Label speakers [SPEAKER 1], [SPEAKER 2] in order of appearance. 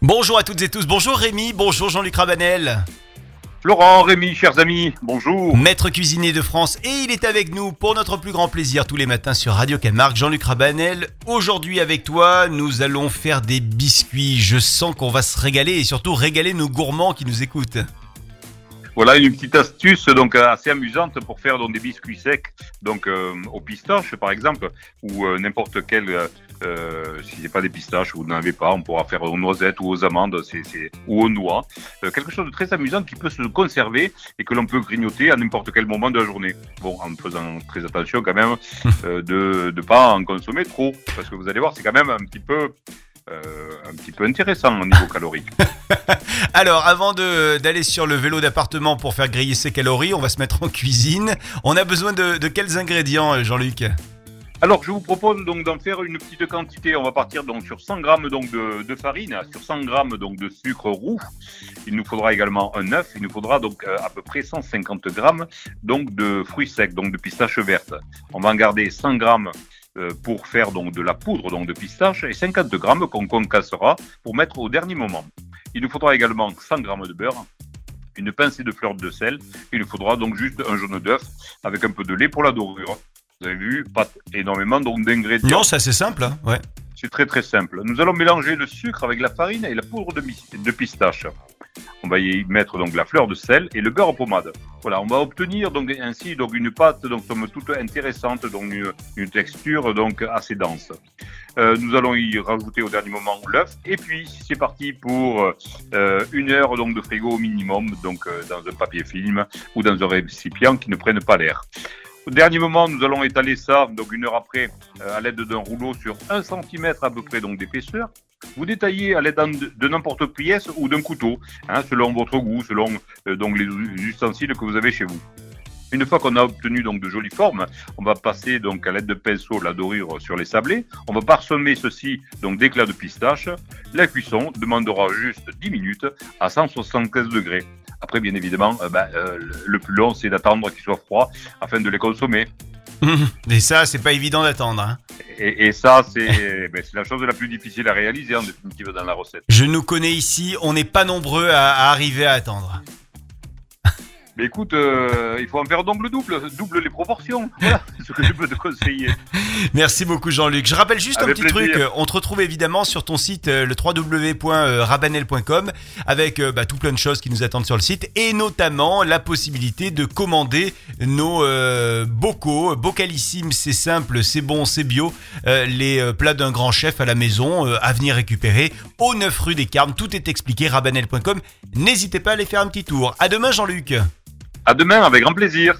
[SPEAKER 1] Bonjour à toutes et tous, bonjour Rémi, bonjour Jean-Luc Rabanel.
[SPEAKER 2] Laurent, Rémi, chers amis, bonjour.
[SPEAKER 1] Maître cuisinier de France et il est avec nous pour notre plus grand plaisir tous les matins sur Radio Camargue. Jean-Luc Rabanel, aujourd'hui avec toi, nous allons faire des biscuits. Je sens qu'on va se régaler et surtout régaler nos gourmands qui nous écoutent.
[SPEAKER 2] Voilà une petite astuce donc assez amusante pour faire donc, des biscuits secs, donc euh, aux pistaches par exemple, ou euh, n'importe quel. Euh, si c'est pas des pistaches ou vous n'en avez pas, on pourra faire aux noisettes ou aux amandes, c'est, ou aux noix. Euh, quelque chose de très amusant qui peut se conserver et que l'on peut grignoter à n'importe quel moment de la journée. Bon, en faisant très attention quand même euh, de ne pas en consommer trop, parce que vous allez voir, c'est quand même un petit peu euh, un petit peu intéressant au niveau calorique.
[SPEAKER 1] Alors, avant d'aller sur le vélo d'appartement pour faire griller ses calories, on va se mettre en cuisine. On a besoin de, de quels ingrédients, euh, Jean-Luc?
[SPEAKER 2] Alors, je vous propose donc d'en faire une petite quantité. On va partir donc sur 100 grammes donc de, de farine, sur 100 grammes donc de sucre roux. Il nous faudra également un œuf. Il nous faudra donc euh, à peu près 150 grammes donc de fruits secs, donc de pistaches vertes. On va en garder 100 grammes euh, pour faire donc de la poudre donc de pistache et 50 grammes qu'on concassera pour mettre au dernier moment. Il nous faudra également 100 grammes de beurre, une pincée de fleur de sel. Il nous faudra donc juste un jaune d'œuf avec un peu de lait pour la dorure. Vous avez vu, pas énormément donc d'ingrédients.
[SPEAKER 1] Non, c'est assez simple, hein, ouais.
[SPEAKER 2] C'est très très simple. Nous allons mélanger le sucre avec la farine et la poudre de pistache. On va y mettre donc la fleur de sel et le beurre en pommade. Voilà, on va obtenir donc ainsi donc une pâte donc somme toute intéressante, donc une, une texture donc assez dense. Euh, nous allons y rajouter au dernier moment l'œuf et puis c'est parti pour euh, une heure donc de frigo au minimum donc euh, dans un papier film ou dans un récipient qui ne prenne pas l'air. Au dernier moment, nous allons étaler ça, donc une heure après, euh, à l'aide d'un rouleau sur 1 cm à peu près donc d'épaisseur. Vous détaillez à l'aide de n'importe quelle pièce ou d'un couteau, hein, selon votre goût, selon euh, donc les ustensiles que vous avez chez vous. Une fois qu'on a obtenu donc de jolies formes, on va passer donc à l'aide de pinceau la dorure sur les sablés. On va parsemer ceci donc d'éclats de pistache. La cuisson demandera juste 10 minutes à 175 degrés. Après, bien évidemment, euh, ben, euh, le- plus long, c'est d'attendre qu'ils soient froids afin de les consommer.
[SPEAKER 1] Et ça, c'est pas évident d'attendre. hein.
[SPEAKER 2] Et, et ça, c'est ben, c'est la chose la plus difficile à réaliser en définitive dans la recette.
[SPEAKER 1] Je nous connais ici, on n'est pas nombreux à, à arriver à attendre.
[SPEAKER 2] Mais écoute, euh, il faut en faire donc le double, double les proportions. Voilà, ce que je peux te conseiller.
[SPEAKER 1] Merci beaucoup Jean-Luc. Je rappelle juste un petit
[SPEAKER 2] plaisir.
[SPEAKER 1] truc, on te retrouve évidemment sur ton site euh, le www.rabanel.com avec euh, bah, tout plein de choses qui nous attendent sur le site et notamment la possibilité de commander nos euh, bocaux, bocalissimes, c'est simple, c'est bon, c'est bio, euh, les euh, plats d'un grand chef à la maison euh, à venir récupérer au 9 rue des Carmes, tout est expliqué rabanel.com. N'hésitez pas à aller faire un petit tour. À demain Jean-Luc.
[SPEAKER 2] À demain, avec grand plaisir.